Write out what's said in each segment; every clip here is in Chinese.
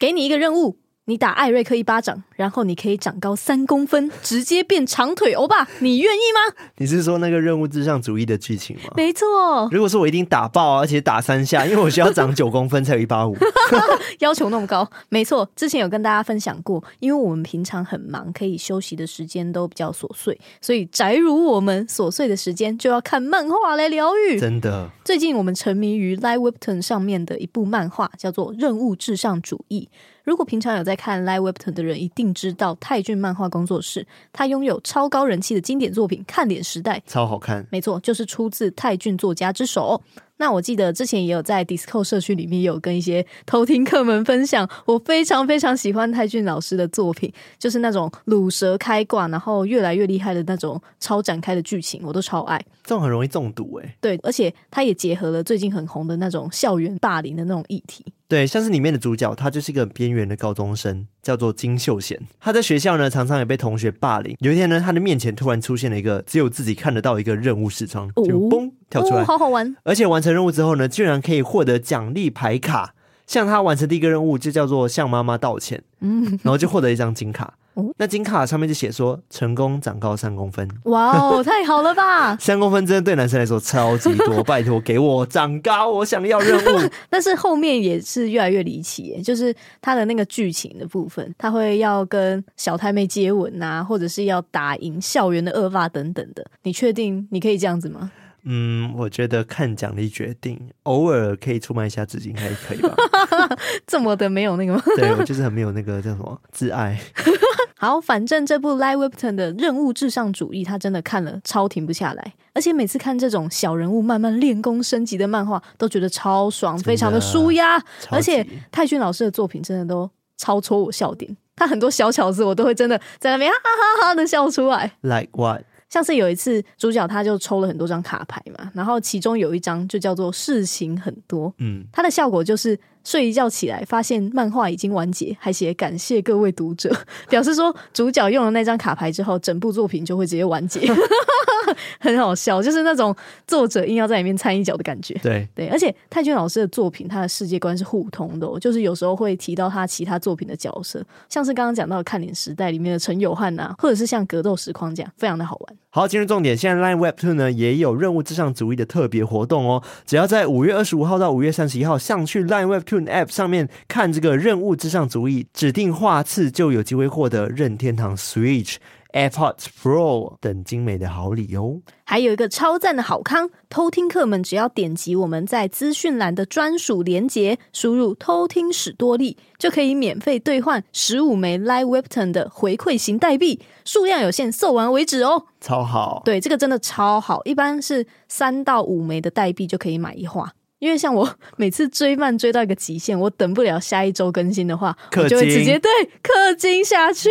给你一个任务。你打艾瑞克一巴掌，然后你可以长高三公分，直接变长腿欧巴，你愿意吗？你是说那个任务至上主义的剧情吗？没错。如果说我一定打爆，而且打三下，因为我需要长九公分才有一八五，要求那么高。没错，之前有跟大家分享过，因为我们平常很忙，可以休息的时间都比较琐碎，所以宅如我们琐碎的时间就要看漫画来疗愈。真的，最近我们沉迷于 Live Webtoon 上面的一部漫画，叫做《任务至上主义》。如果平常有在看 Live Webtoon 的人，一定知道泰俊漫画工作室，他拥有超高人气的经典作品《看脸时代》，超好看。没错，就是出自泰俊作家之手。那我记得之前也有在 Discord 社区里面有跟一些偷听客们分享，我非常非常喜欢泰俊老师的作品，就是那种鲁蛇开挂，然后越来越厉害的那种超展开的剧情，我都超爱。这种很容易中毒哎。对，而且他也结合了最近很红的那种校园霸凌的那种议题。对，像是里面的主角，他就是一个边缘的高中生，叫做金秀贤。他在学校呢，常常也被同学霸凌。有一天呢，他的面前突然出现了一个只有自己看得到一个任务视窗，就嘣跳出来，哦，好好玩。而且完成任务之后呢，居然可以获得奖励牌卡。像他完成第一个任务，就叫做向妈妈道歉，嗯，然后就获得一张金卡。那金卡上面就写说成功长高三公分，哇哦，太好了吧！三公分真的对男生来说超级多，拜托给我长高，我想要任务。但是后面也是越来越离奇耶，就是他的那个剧情的部分，他会要跟小太妹接吻啊，或者是要打赢校园的恶霸等等的。你确定你可以这样子吗？嗯，我觉得看奖励决定，偶尔可以出卖一下自己，应该可以吧？这么的没有那个吗？对，我就是很没有那个叫什么自爱。好，反正这部 Live Webtoon 的任务至上主义，他真的看了超停不下来，而且每次看这种小人物慢慢练功升级的漫画，都觉得超爽，非常的舒压。而且泰俊老师的作品真的都超戳我笑点，他很多小巧思我都会真的在那边哈哈哈哈的笑出来。Like what？像是有一次，主角他就抽了很多张卡牌嘛，然后其中有一张就叫做事情很多，嗯，它的效果就是睡一觉起来，发现漫画已经完结，还写感谢各位读者，表示说主角用了那张卡牌之后，整部作品就会直接完结。很好笑，就是那种作者硬要在里面掺一脚的感觉。对对，而且泰俊老师的作品，他的世界观是互通的哦，就是有时候会提到他其他作品的角色，像是刚刚讲到的《看脸时代》里面的陈友汉呐，或者是像《格斗实况》这样，非常的好玩。好，进入重点，现在 Line Webtoon 呢也有任务至上主义的特别活动哦，只要在五月二十五号到五月三十一号上去 Line Webtoon App 上面看这个任务至上主义指定画次，就有机会获得任天堂 Switch。AirPods Pro 等精美的好礼哦，还有一个超赞的好康，偷听客们只要点击我们在资讯栏的专属链接，输入“偷听史多利”，就可以免费兑换十五枚 Live Webtoon 的回馈型代币，数量有限，售完为止哦。超好，对，这个真的超好，一般是三到五枚的代币就可以买一话。因为像我 每次追漫追到一个极限，我等不了下一周更新的话，我就会直接对氪金下去。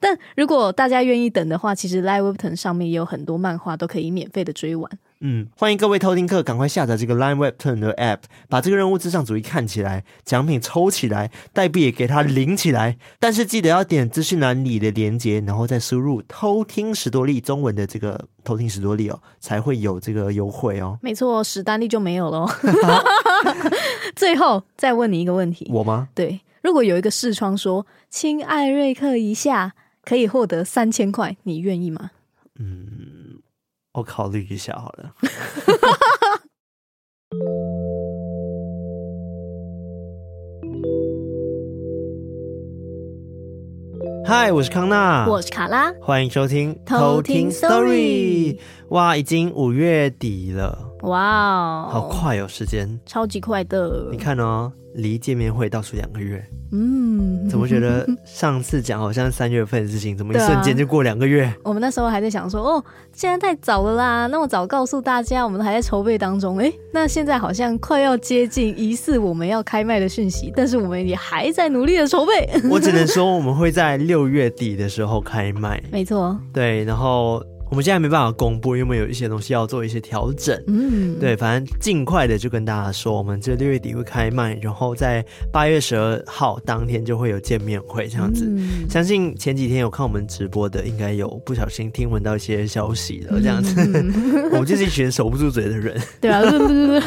但如果大家愿意等的话，其实 Live Webtoon 上面也有很多漫画都可以免费的追完。嗯，欢迎各位偷听客赶快下载这个 Line Webturn 的 App，把这个任务至上主义看起来，奖品抽起来，代币也给它领起来。但是记得要点资讯栏里的连接，然后再输入“偷听史多利”中文的这个“偷听史多利”哦，才会有这个优惠哦。没错，史丹利就没有喽。最后再问你一个问题，我吗？对，如果有一个视窗说“亲艾瑞克一下”，可以获得三千块，你愿意吗？嗯。我考虑一下好了。嗨，我是康纳，我是卡拉，欢迎收听偷听 Story。哇，已经五月底了，哇哦，好快哦，时间超级快的。你看哦，离见面会倒数两个月。嗯，怎么觉得上次讲好像三月份的事情，怎么一 瞬间就过两个月？啊，我们那时候还在想说，哦，现在太早了啦，那么早告诉大家，我们还在筹备当中。诶，那现在好像快要接近疑似我们要开卖的讯息，但是我们也还在努力的筹备。我只能说，我们会在六月底的时候开卖。没错，对，然后。我们现在没办法公布，因为有一些东西要做一些调整。嗯，对，反正尽快的就跟大家说，我们这六月底会开卖，然后在八月十二号当天就会有见面会这样子。嗯、相信前几天有看我们直播的，应该有不小心听闻到一些消息了，这样子。嗯、我们就是一群守不住嘴的人。对啊，对对对，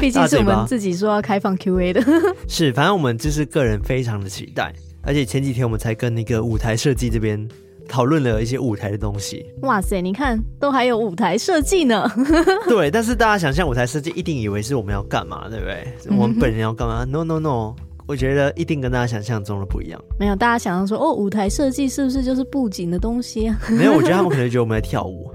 毕竟是我们自己说要开放 Q&A 的。是，反正我们就是个人非常的期待，而且前几天我们才跟那个舞台设计这边。讨论了一些舞台的东西。哇塞，你看，都还有舞台设计呢。对，但是大家想象舞台设计，一定以为是我们要干嘛，对不对？我们本人要干嘛？No No No。我觉得一定跟大家想象中的不一样。没有，大家想象说，哦，舞台设计是不是就是布景的东西啊？没有，我觉得他们 可能觉得我们在跳舞。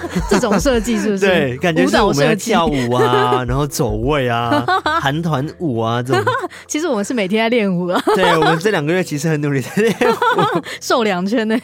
这种设计是不是？对，感觉是我们要跳舞啊，然后走位啊，韩团舞啊这种。其实我们是每天在练舞啊。对，我们这两个月其实很努力在练舞，瘦两圈呢。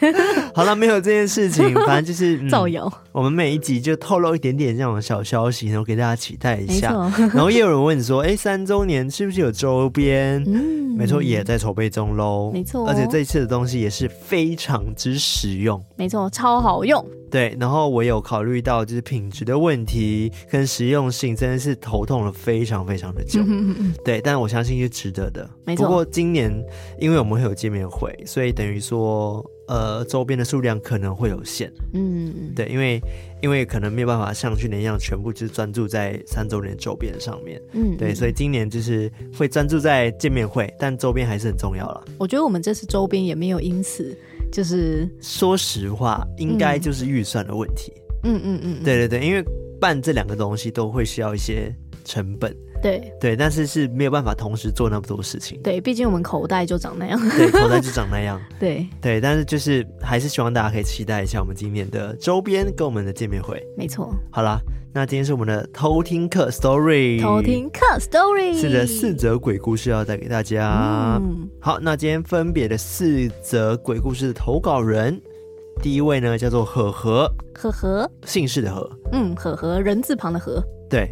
好了，没有这件事情，反正就是、嗯、造谣。我们每一集就透露一点点这种小消息，然后给大家期待一下。然后也有人问说，哎，三周年是不是有周边？嗯，没错，也在筹备中喽。没错，而且这一次的东西也是非常之实用。没错，超好用。对，然后我有考虑到就是品质的问题跟实用性，真的是头痛了非常非常的久。对，但我相信是值得的。没错。不过今年因为我们会有见面会，所以等于说。呃，周边的数量可能会有限，嗯，对，因为因为可能没有办法像去年一样全部就是专注在三周年周边上面，嗯，对，所以今年就是会专注在见面会，但周边还是很重要了。我觉得我们这次周边也没有因此就是说实话，应该就是预算的问题，嗯嗯嗯，对对对，因为办这两个东西都会需要一些成本。对对，但是是没有办法同时做那么多事情。对，毕竟我们口袋就长那样。对，口袋就长那样。对对，但是就是还是希望大家可以期待一下我们今年的周边跟我们的见面会。没错。好啦，那今天是我们的偷听客 story。偷听客 story。是的，四则鬼故事要带给大家。嗯。好，那今天分别的四则鬼故事的投稿人，第一位呢叫做和和。和和。姓氏的和。嗯，和和，人字旁的和。对，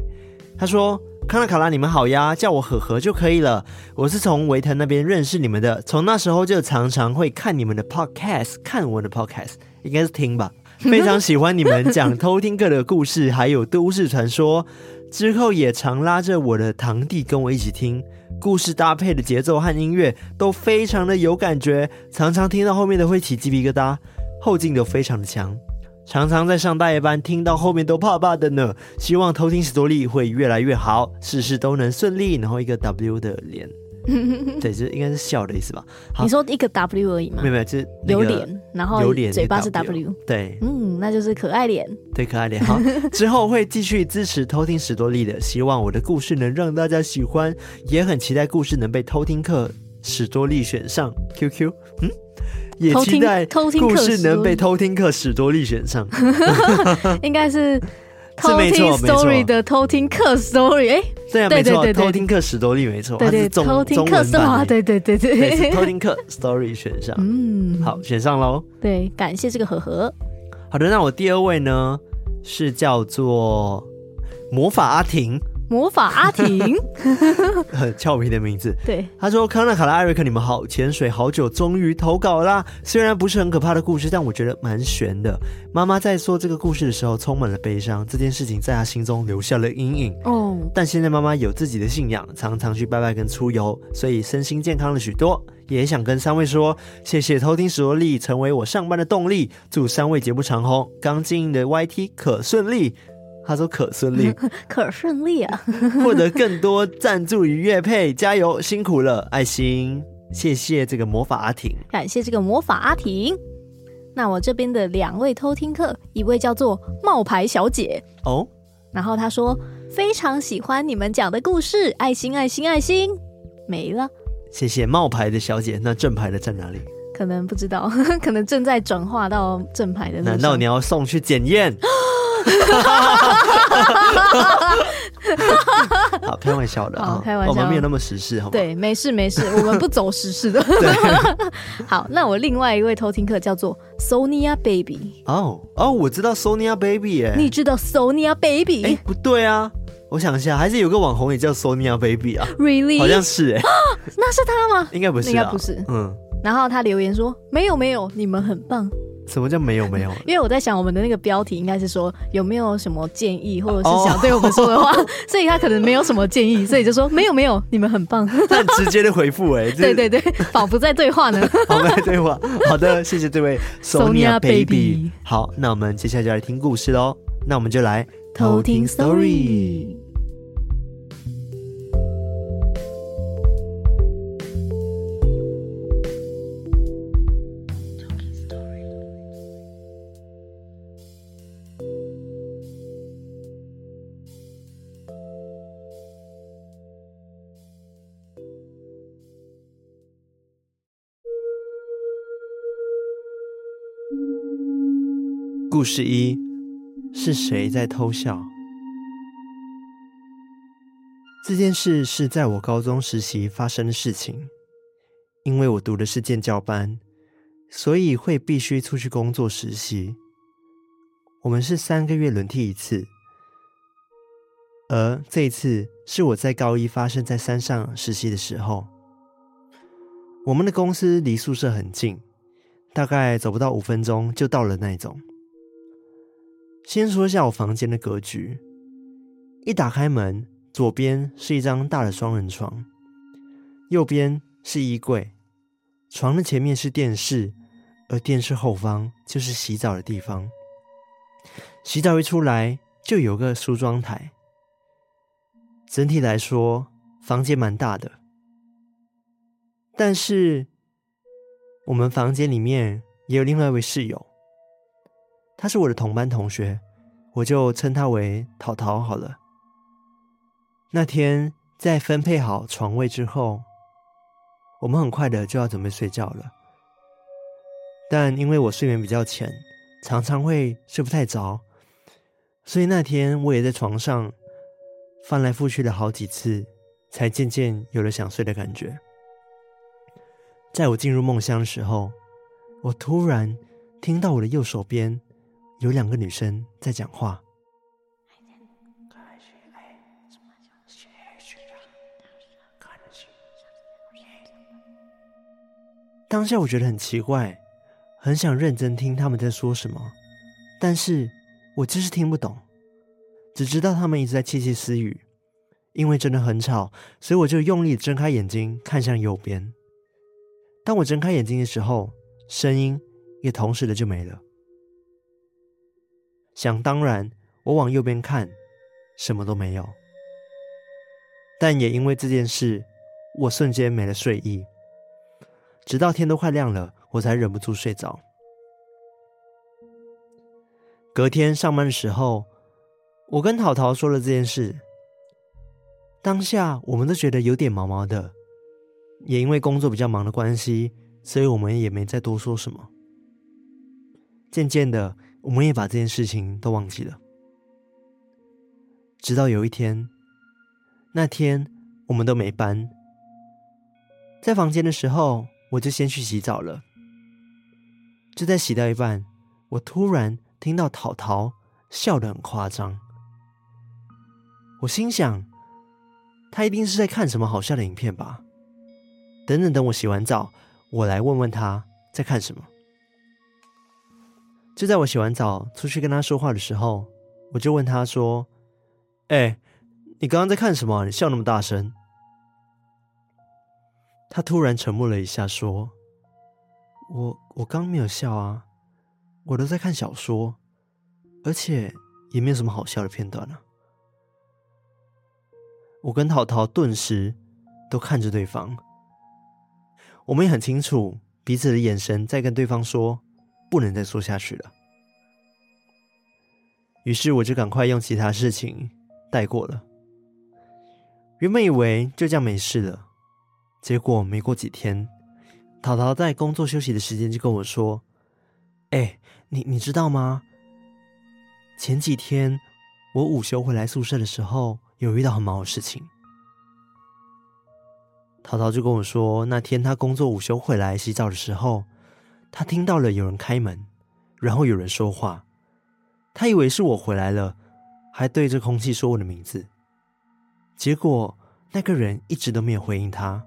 他说。康纳卡拉，你们好呀，叫我和和就可以了。我是从维腾那边认识你们的，从那时候就常常会看你们的 podcast，看我的 podcast，应该是听吧。非常喜欢你们讲偷听客的故事，还有都市传说。之后也常拉着我的堂弟跟我一起听，故事搭配的节奏和音乐都非常的有感觉，常常听到后面的会起鸡皮疙瘩，后劲都非常的强。常常在上大夜班，听到后面都怕怕的呢。希望偷听史多利会越来越好，事事都能顺利。然后一个 W 的脸，对，这应该是笑的意思吧？你说一个 W 而已吗？没有没有，就是有脸，然后有脸，嘴巴是 W，对，嗯，那就是可爱脸，对，可爱脸。好，之后会继续支持偷听史多利的，希望我的故事能让大家喜欢，也很期待故事能被偷听客史多利选上 QQ。嗯。也期待故事能被偷听课史多利选上，应该是偷听 story 的偷听课 story，哎，对啊，没错，偷听课史多利没错，它是中偷听客版，对对对对，偷听课 story 选上，嗯，好，选上喽，对，感谢这个和和。好的，那我第二位呢是叫做魔法阿婷。魔法阿婷，很俏皮的名字。对，他说：“康纳、卡拉、艾瑞克，你们好，潜水好久，终于投稿啦。虽然不是很可怕的故事，但我觉得蛮悬的。妈妈在说这个故事的时候，充满了悲伤。这件事情在她心中留下了阴影。哦，但现在妈妈有自己的信仰，常常去拜拜跟出游，所以身心健康了许多。也想跟三位说，谢谢偷听史多利，成为我上班的动力。祝三位节目长红，刚经营的 YT 可顺利。”他说可顺利，可顺利啊！获得更多赞助与乐配，加油，辛苦了，爱心，谢谢这个魔法阿婷，感谢这个魔法阿婷。那我这边的两位偷听客，一位叫做冒牌小姐哦，然后他说非常喜欢你们讲的故事，爱心，爱心，爱心，没了。谢谢冒牌的小姐，那正牌的在哪里？可能不知道，可能正在转化到正牌的。难道你要送去检验？好，开玩笑的啊，开玩笑，我们没有那么时事，好吗？对，没事没事，我们不走时事的。好，那我另外一位偷听客叫做 Sonia Baby。哦哦，我知道 Sonia Baby 哎，你知道 Sonia Baby？哎，不对啊，我想一下，还是有个网红也叫 Sonia Baby 啊？Really？好像是哎，那是他吗？应该不是，应该不是。嗯，然后他留言说：没有没有，你们很棒。什么叫没有没有？因为我在想，我们的那个标题应该是说有没有什么建议，或者是想对我们说的话，哦、所以他可能没有什么建议，所以就说没有没有，你们很棒。他很直接的回复哎，对对对，仿佛在对话呢。仿佛在对话。好的，谢谢这位 Sonia Baby。好，那我们接下来就来听故事喽。那我们就来偷听 story。故事一：是谁在偷笑？这件事是在我高中实习发生的事情。因为我读的是建教班，所以会必须出去工作实习。我们是三个月轮替一次，而这一次是我在高一发生在山上实习的时候。我们的公司离宿舍很近，大概走不到五分钟就到了那种。先说一下我房间的格局，一打开门，左边是一张大的双人床，右边是衣柜，床的前面是电视，而电视后方就是洗澡的地方。洗澡一出来就有个梳妆台。整体来说，房间蛮大的，但是我们房间里面也有另外一位室友。他是我的同班同学，我就称他为淘淘好了。那天在分配好床位之后，我们很快的就要准备睡觉了。但因为我睡眠比较浅，常常会睡不太着，所以那天我也在床上翻来覆去了好几次，才渐渐有了想睡的感觉。在我进入梦乡的时候，我突然听到我的右手边。有两个女生在讲话。当下我觉得很奇怪，很想认真听他们在说什么，但是我就是听不懂，只知道他们一直在窃窃私语。因为真的很吵，所以我就用力睁开眼睛看向右边。当我睁开眼睛的时候，声音也同时的就没了。想当然，我往右边看，什么都没有。但也因为这件事，我瞬间没了睡意，直到天都快亮了，我才忍不住睡着。隔天上班的时候，我跟淘淘说了这件事。当下我们都觉得有点毛毛的，也因为工作比较忙的关系，所以我们也没再多说什么。渐渐的。我们也把这件事情都忘记了，直到有一天，那天我们都没搬，在房间的时候，我就先去洗澡了。就在洗到一半，我突然听到淘淘笑得很夸张，我心想，他一定是在看什么好笑的影片吧。等等等，我洗完澡，我来问问他在看什么。就在我洗完澡出去跟他说话的时候，我就问他说：“哎、你刚刚在看什么？你笑那么大声？”他突然沉默了一下，说：“我我刚没有笑啊，我都在看小说，而且也没有什么好笑的片段啊。”我跟淘淘顿时都看着对方，我们也很清楚彼此的眼神在跟对方说。不能再说下去了，于是我就赶快用其他事情带过了。原本以为就这样没事了，结果没过几天，淘淘在工作休息的时间就跟我说：“哎，你你知道吗？前几天我午休回来宿舍的时候，有遇到很毛的事情。”淘淘就跟我说，那天他工作午休回来洗澡的时候。他听到了有人开门，然后有人说话，他以为是我回来了，还对着空气说我的名字。结果那个人一直都没有回应他，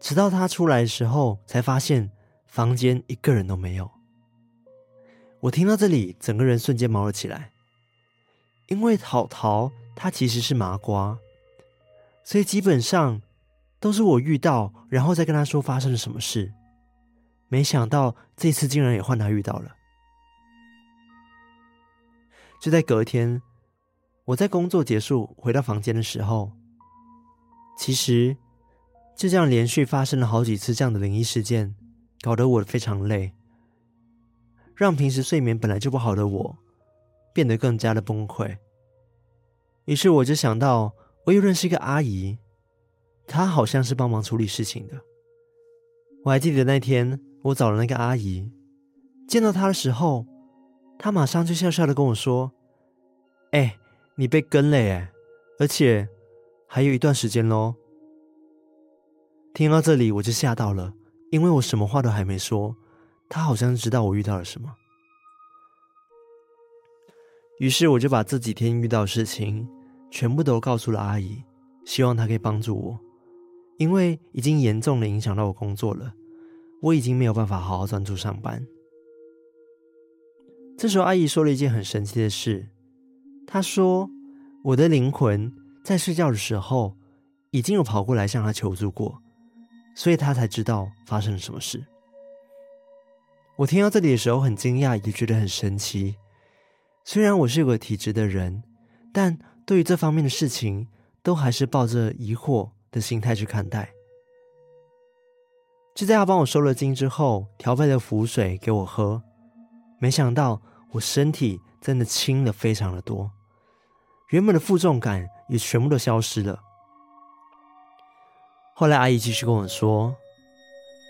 直到他出来的时候，才发现房间一个人都没有，我听到这里，整个人瞬间毛了起来，因为桃桃他其实是麻瓜，所以基本上都是我遇到，然后再跟他说发生了什么事。没想到这次竟然也换他遇到了。就在隔天，我在工作结束回到房间的时候，其实就这样连续发生了好几次这样的灵异事件，搞得我非常累。让平时睡眠本来就不好的我，变得更加的崩溃。于是我就想到，我又认识一个阿姨，她好像是帮忙处理事情的。我还记得那天我找了那个阿姨，见到她的时候，她马上就笑笑的跟我说：“哎，你被跟了耶，而且还有一段时间喽。”听到这里我就吓到了，因为我什么话都还没说。她好像知道我遇到了什么，于是我就把这几天遇到的事情全部都告诉了阿姨，希望她可以帮助我，因为已经严重的影响到我工作了，我已经没有办法好好专注上班。这时候阿姨说了一件很神奇的事，她说我的灵魂在睡觉的时候已经有跑过来向她求助过，所以她才知道发生了什么事。我听到这里的时候很惊讶，也觉得很神奇。虽然我是有个体质的人，但对于这方面的事情，都还是抱着疑惑的心态去看待。就在他帮我收了惊之后，调配了符水给我喝，没想到我身体真的轻了非常的多，原本的负重感也全部都消失了。后来阿姨继续跟我说，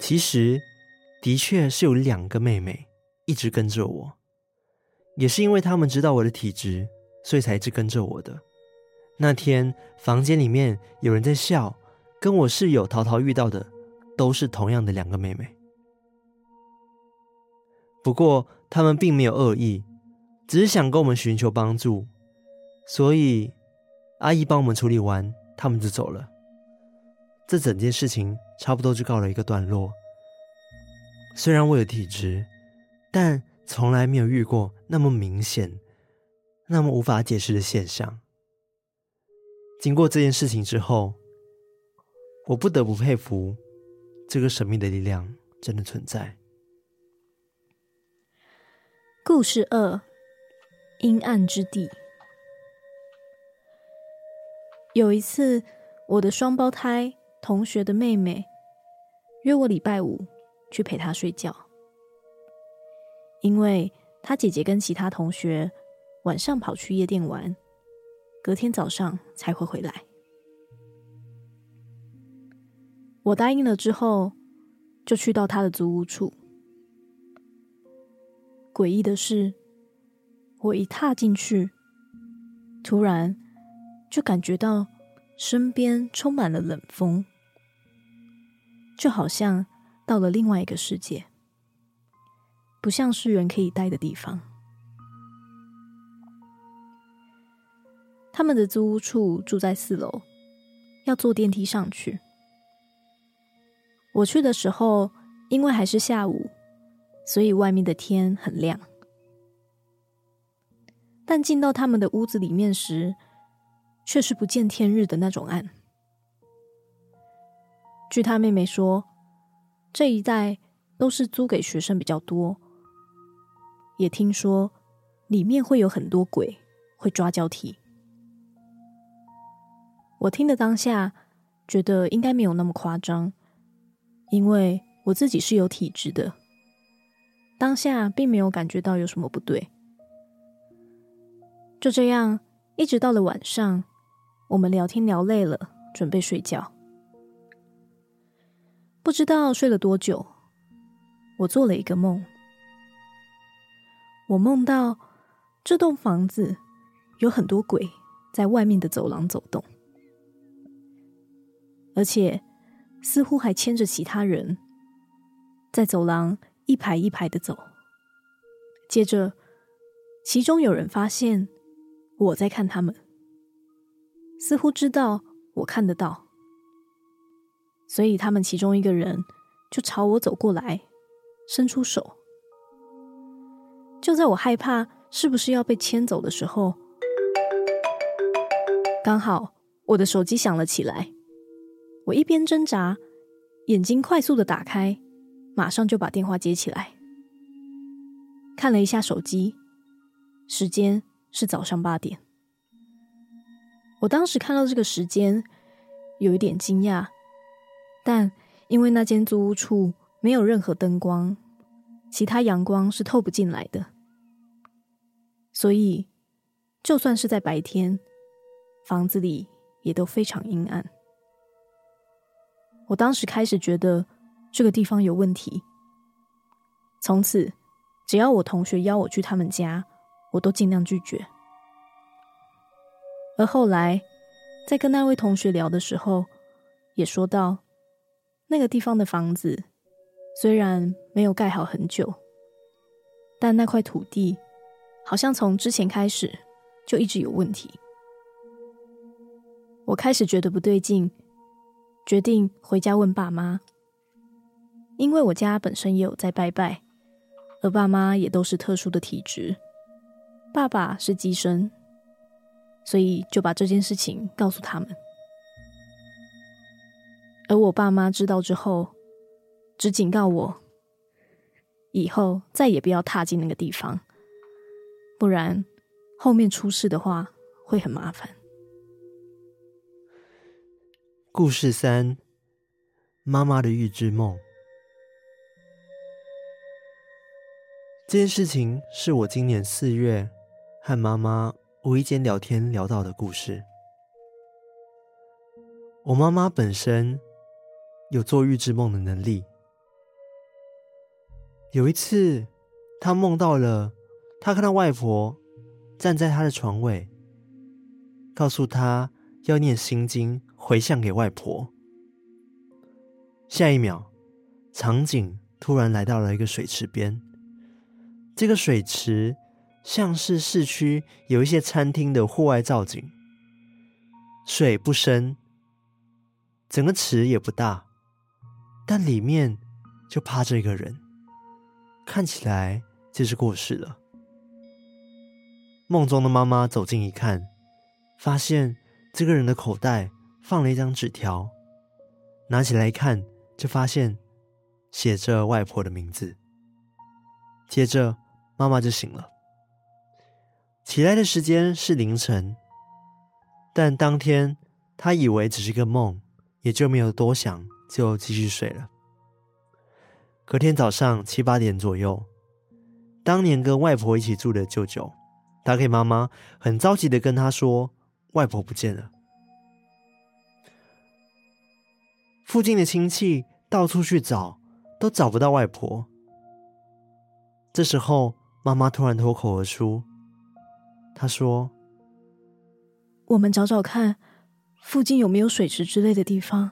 其实。的确是有两个妹妹一直跟着我，也是因为他们知道我的体质，所以才一直跟着我的。那天房间里面有人在笑，跟我室友桃桃遇到的都是同样的两个妹妹。不过他们并没有恶意，只是想跟我们寻求帮助，所以阿姨帮我们处理完，他们就走了。这整件事情差不多就告了一个段落。虽然我有体质，但从来没有遇过那么明显、那么无法解释的现象。经过这件事情之后，我不得不佩服这个神秘的力量真的存在。故事二：阴暗之地。有一次，我的双胞胎同学的妹妹约我礼拜五。去陪她睡觉，因为她姐姐跟其他同学晚上跑去夜店玩，隔天早上才会回来。我答应了之后，就去到他的租屋处。诡异的是，我一踏进去，突然就感觉到身边充满了冷风，就好像……到了另外一个世界，不像是人可以待的地方。他们的租屋处住在四楼，要坐电梯上去。我去的时候，因为还是下午，所以外面的天很亮。但进到他们的屋子里面时，却是不见天日的那种暗。据他妹妹说，这一带都是租给学生比较多，也听说里面会有很多鬼会抓交替。我听的当下觉得应该没有那么夸张，因为我自己是有体质的，当下并没有感觉到有什么不对。就这样，一直到了晚上，我们聊天聊累了，准备睡觉。不知道睡了多久，我做了一个梦。我梦到这栋房子有很多鬼在外面的走廊走动，而且似乎还牵着其他人在走廊一排一排的走。接着，其中有人发现我在看他们，似乎知道我看得到。所以，他们其中一个人就朝我走过来，伸出手，就在我害怕是不是要被牵走的时候，刚好我的手机响了起来。我一边挣扎，眼睛快速的打开，马上就把电话接起来，看了一下手机，时间是早上八点。我当时看到这个时间，有一点惊讶，但因为那间租屋处没有任何灯光，其他阳光是透不进来的。所以，就算是在白天，房子里也都非常阴暗。我当时开始觉得这个地方有问题。从此，只要我同学邀我去他们家，我都尽量拒绝。而后来，在跟那位同学聊的时候，也说到，那个地方的房子虽然没有盖好很久，但那块土地。好像从之前开始就一直有问题，我开始觉得不对劲，决定回家问爸妈。因为我家本身也有在拜拜，而爸妈也都是特殊的体质，爸爸是乩身，所以就把这件事情告诉他们。而我爸妈知道之后，只警告我，以后再也不要踏进那个地方。不然，后面出事的话会很麻烦。故事三：妈妈的预知梦。这件事情是我今年四月和妈妈无意间聊天聊到的故事。我妈妈本身有做预知梦的能力。有一次，她梦到了。她看到外婆站在她的床尾，告诉她要念心经回向给外婆。下一秒，场景突然来到了一个水池边。这个水池像是市区有一些餐厅的户外造景，水不深，整个池也不大，但里面就趴着一个人，看起来就是过世了。梦中的妈妈走近一看，发现这个人的口袋放了一张纸条，拿起来一看，就发现写着外婆的名字。接着，妈妈就醒了。起来的时间是凌晨，但当天她以为只是个梦，也就没有多想，就继续睡了。隔天早上七八点左右，当年跟外婆一起住的舅舅。打给妈妈，很着急的跟她说：“外婆不见了。”附近的亲戚到处去找，都找不到外婆。这时候，妈妈突然脱口而出：“她说，我们找找看，附近有没有水池之类的地方，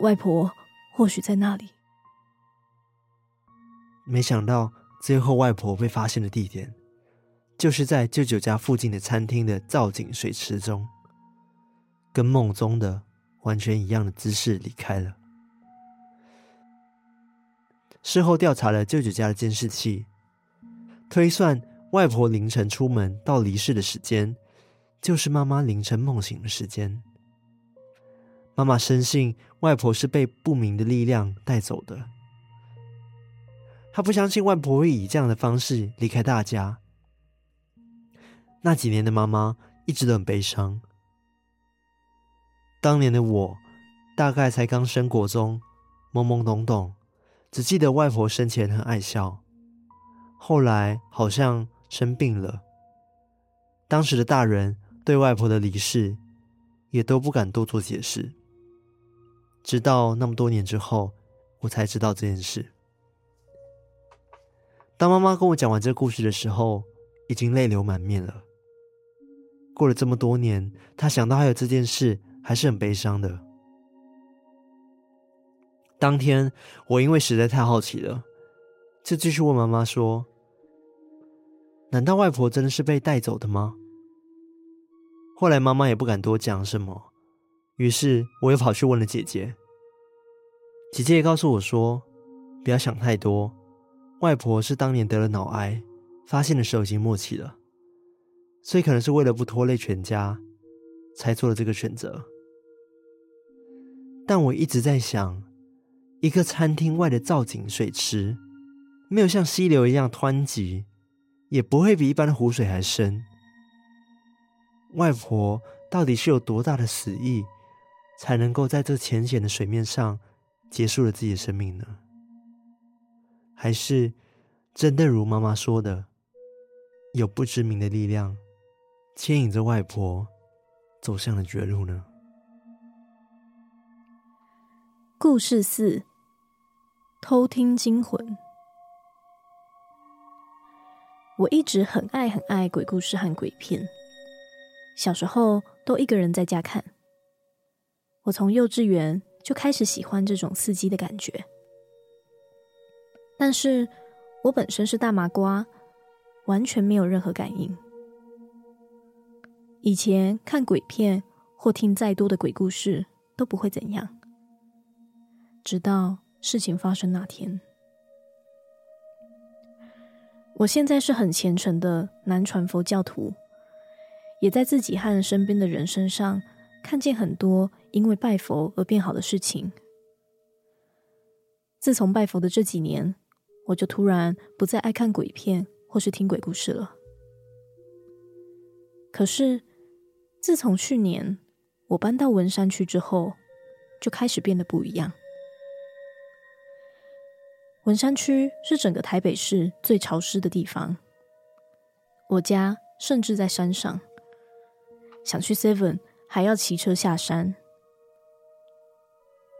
外婆或许在那里。”没想到，最后外婆被发现的地点。就是在舅舅家附近的餐厅的造景水池中，跟梦中的完全一样的姿势离开了。事后调查了舅舅家的监视器，推算外婆凌晨出门到离世的时间，就是妈妈凌晨梦醒的时间。妈妈深信外婆是被不明的力量带走的，她不相信外婆会以这样的方式离开大家。那几年的妈妈一直都很悲伤。当年的我大概才刚升国中，懵懵懂懂，只记得外婆生前很爱笑，后来好像生病了。当时的大人对外婆的离世也都不敢多做解释。直到那么多年之后，我才知道这件事。当妈妈跟我讲完这故事的时候，已经泪流满面了。过了这么多年，他想到还有这件事，还是很悲伤的。当天，我因为实在太好奇了，就继续问妈妈说：“难道外婆真的是被带走的吗？”后来妈妈也不敢多讲什么，于是我又跑去问了姐姐。姐姐也告诉我说：“不要想太多，外婆是当年得了脑癌，发现的时候已经末期了，所以可能是为了不拖累全家，才做了这个选择。但我一直在想，一个餐厅外的造景水池，没有像溪流一样湍急，也不会比一般的湖水还深。外婆到底是有多大的死意，才能够在这浅显的水面上结束了自己的生命呢？还是真的如妈妈说的，有不知名的力量牵引着外婆走向了绝路呢？故事四：偷听惊魂。我一直很爱很爱鬼故事和鬼片，小时候都一个人在家看。我从幼稚园就开始喜欢这种刺激的感觉，但是我本身是大麻瓜，完全没有任何感应。以前看鬼片或听再多的鬼故事都不会怎样。直到事情发生那天，我现在是很虔诚的南传佛教徒，也在自己和身边的人身上看见很多因为拜佛而变好的事情。自从拜佛的这几年，我就突然不再爱看鬼片或是听鬼故事了。可是，自从去年我搬到文山区之后，就开始变得不一样。文山区是整个台北市最潮湿的地方，我家甚至在山上，想去 Seven 还要骑车下山，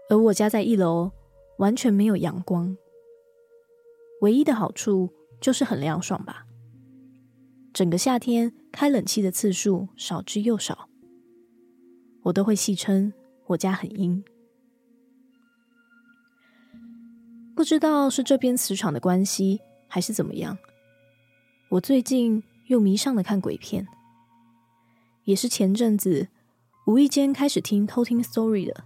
而我家在一楼，完全没有阳光，唯一的好处就是很凉爽吧。整个夏天开冷气的次数少之又少，我都会戏称我家很阴。不知道是这边磁场的关系，还是怎么样，我最近又迷上了看鬼片，也是前阵子无意间开始听偷听 story 的。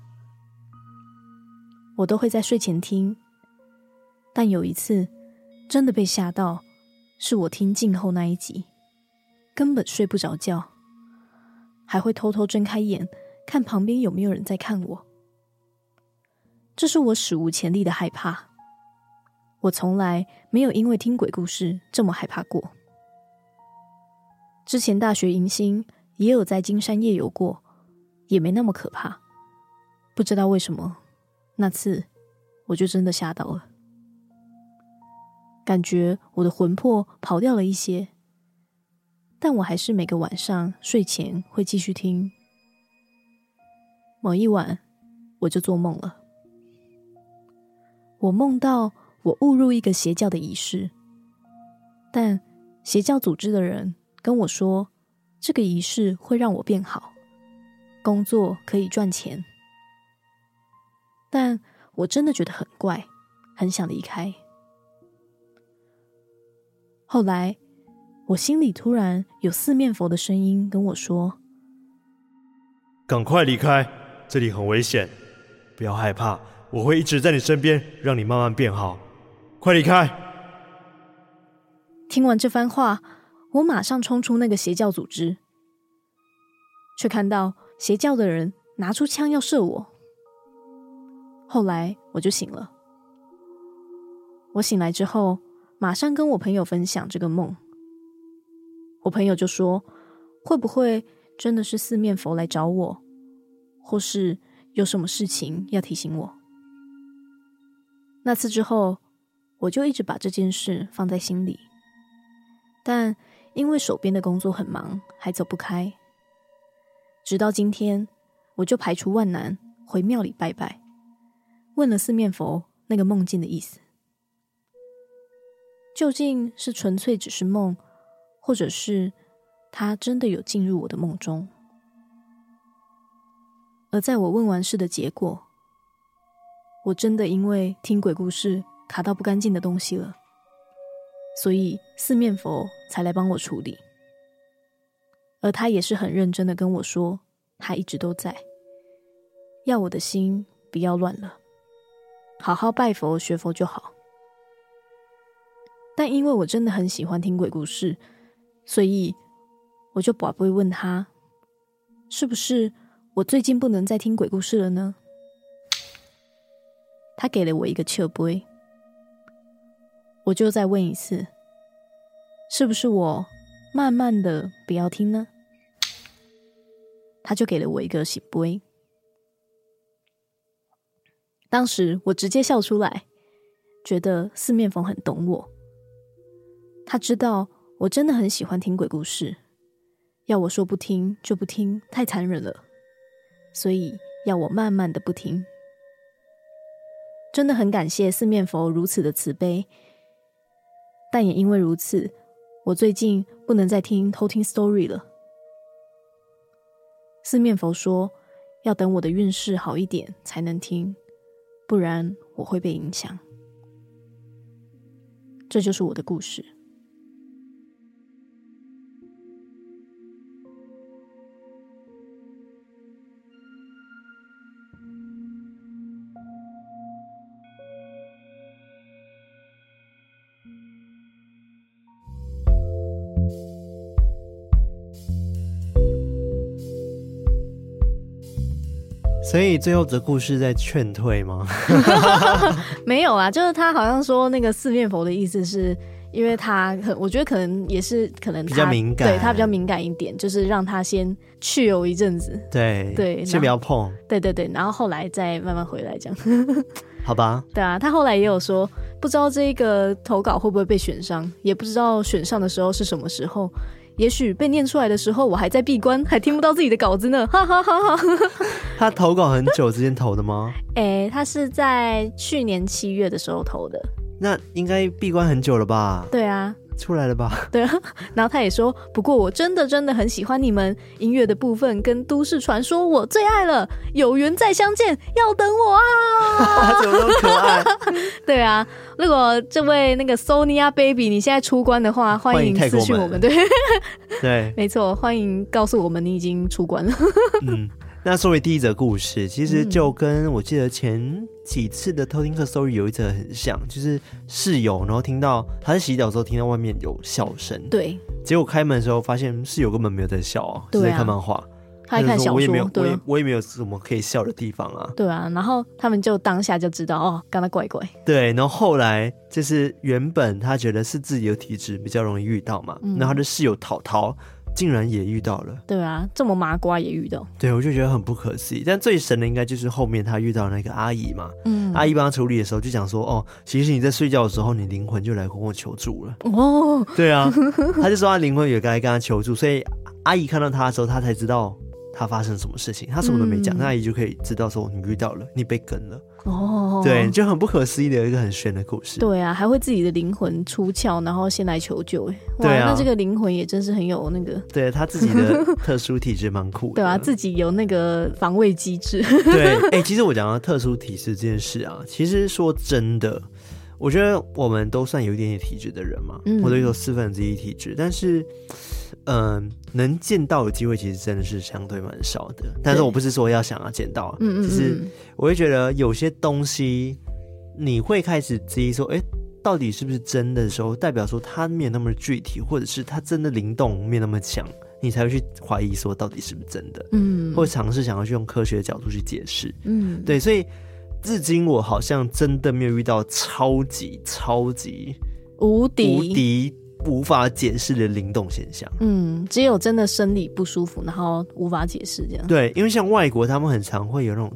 我都会在睡前听，但有一次真的被吓到，是我听静候那一集，根本睡不着觉，还会偷偷睁开眼看旁边有没有人在看我。这是我史无前例的害怕。我从来没有因为听鬼故事这么害怕过。之前大学迎新也有在金山夜游过，也没那么可怕。不知道为什么，那次我就真的吓到了，感觉我的魂魄跑掉了一些。但我还是每个晚上睡前会继续听。某一晚，我就做梦了，我梦到。我误入一个邪教的仪式，但邪教组织的人跟我说，这个仪式会让我变好，工作可以赚钱。但我真的觉得很怪，很想离开。后来，我心里突然有四面佛的声音跟我说：“赶快离开，这里很危险，不要害怕，我会一直在你身边，让你慢慢变好。”快离开！听完这番话，我马上冲出那个邪教组织，却看到邪教的人拿出枪要射我。后来我就醒了。我醒来之后，马上跟我朋友分享这个梦。我朋友就说：“会不会真的是四面佛来找我，或是有什么事情要提醒我？”那次之后。我就一直把这件事放在心里，但因为手边的工作很忙，还走不开。直到今天，我就排除万难回庙里拜拜，问了四面佛那个梦境的意思，究竟是纯粹只是梦，或者是他真的有进入我的梦中？而在我问完事的结果，我真的因为听鬼故事。卡到不干净的东西了，所以四面佛才来帮我处理。而他也是很认真的跟我说，他一直都在，要我的心不要乱了，好好拜佛学佛就好。但因为我真的很喜欢听鬼故事，所以我就宝贝问他，是不是我最近不能再听鬼故事了呢？他给了我一个笑杯，我就再问一次，是不是我慢慢的不要听呢？他就给了我一个圣杯。当时我直接笑出来，觉得四面佛很懂我。他知道我真的很喜欢听鬼故事，要我说不听就不听，太残忍了，所以要我慢慢的不听。真的很感谢四面佛如此的慈悲，但也因为如此，我最近不能再听偷听 story 了。四面佛说，要等我的运势好一点才能听。不然我会被影响。这就是我的故事。所以最后的故事在劝退吗？没有啊，就是他好像说那个四面佛的意思是，因为他很我觉得可能也是可能他比较敏感，对他比较敏感一点，就是让他先去游一阵子，对对，先不要碰，对对对，然后后来再慢慢回来这样。好吧。对啊，他后来也有说，不知道这个投稿会不会被选上，也不知道选上的时候是什么时候。也许被念出来的时候，我还在闭关，还听不到自己的稿子呢，哈哈哈哈！他投稿很久之前投的吗？哎、欸，他是在去年七月的时候投的，那应该闭关很久了吧？对啊。出来了吧？对啊，然后他也说，不过我真的真的很喜欢你们音乐的部分跟都市传说，我最爱了。有缘再相见，要等我啊！怎么那么可爱？对啊，如果这位那个 Sonia Baby 你现在出关的话，欢迎私讯我们。对对，没错，欢迎告诉我们你已经出关了。嗯。那作为第一则故事，其实就跟我记得前几次的偷听课 story 有一则很像，就是室友，然后听到他在洗澡的时候听到外面有笑声，对，结果开门的时候发现室友根本没有在笑啊，是在看漫画，他在看小说，我也没有，我也我也没有什么可以笑的地方啊，对啊，然后他们就当下就知道哦，刚才怪怪，对，然后后来就是原本他觉得是自己的体质比较容易遇到嘛，嗯、然后他的室友淘淘。竟然也遇到了，对啊，这么麻瓜也遇到，对，我就觉得很不可思议。但最神的应该就是后面他遇到那个阿姨嘛，嗯，阿姨帮他处理的时候就讲说，哦，其实你在睡觉的时候，你灵魂就来跟我求助了。哦，对啊，他就说他灵魂也该跟他求助，所以阿姨看到他的时候，他才知道。他发生什么事情，他什么都没讲，那、嗯、阿姨就可以知道说你遇到了，你被跟了。哦，对，就很不可思议的一个很玄的故事。对啊，还会自己的灵魂出窍，然后先来求救。哎，对啊，那这个灵魂也真是很有那个，对他自己的特殊体质蛮酷的。对啊，自己有那个防卫机制。对，哎、欸，其实我讲到特殊体质这件事啊，其实说真的，我觉得我们都算有一点点体质的人嘛，嗯、我都有四分之一体质，但是。嗯、呃，能见到的机会其实真的是相对蛮少的。但是我不是说要想要见到，嗯嗯，只是我会觉得有些东西你会开始质疑说，哎、欸，到底是不是真的时候，代表说它没有那么具体，或者是它真的灵动没有那么强，你才会去怀疑说到底是不是真的，嗯，或尝试想要去用科学的角度去解释，嗯，对。所以至今我好像真的没有遇到超级超级无敌无敌。无法解释的灵动现象，嗯，只有真的生理不舒服，然后无法解释这样。对，因为像外国，他们很常会有那种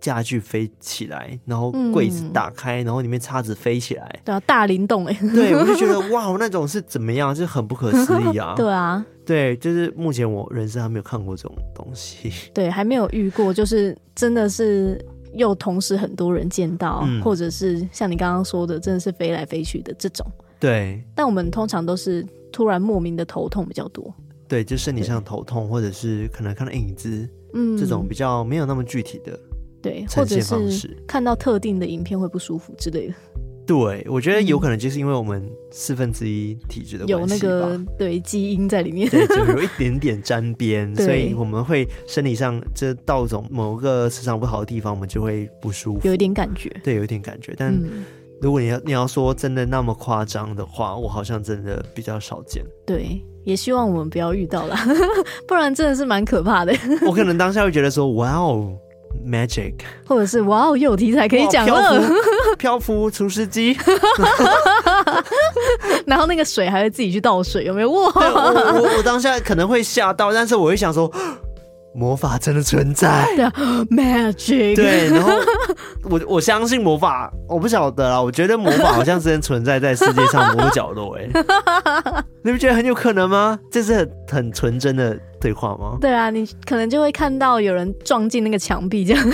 家具飞起来，然后柜子打开，嗯、然后里面叉子飞起来，对啊，大灵动哎。对，我就觉得哇，那种是怎么样？就很不可思议啊。对啊，对，就是目前我人生还没有看过这种东西。对，还没有遇过，就是真的是又同时很多人见到，嗯、或者是像你刚刚说的，真的是飞来飞去的这种。对，但我们通常都是突然莫名的头痛比较多。对，就身体上头痛，或者是可能看到影子，嗯，这种比较没有那么具体的，对，或者是看到特定的影片会不舒服之类的。对，我觉得有可能就是因为我们四分之一体质的关系，有那个对基因在里面，对，就有一点点沾边，所以我们会身体上这到种某个磁场不好的地方，我们就会不舒服，有一点感觉，对，有一点感觉，但。如果你要你要说真的那么夸张的话，我好像真的比较少见。对，也希望我们不要遇到了，不然真的是蛮可怕的。我可能当下会觉得说，哇哦，magic，或者是哇哦，又有题材可以讲了，漂浮除湿机，然后那个水还会自己去倒水，有没有？哇，我我我当下可能会吓到，但是我会想说。魔法真的存在，magic。对，然后我 我相信魔法，我不晓得啦。我觉得魔法好像真的存在在世界上某个角落，哎，你不觉得很有可能吗？这是很很纯真的对话吗？对啊，你可能就会看到有人撞进那个墙壁，这样。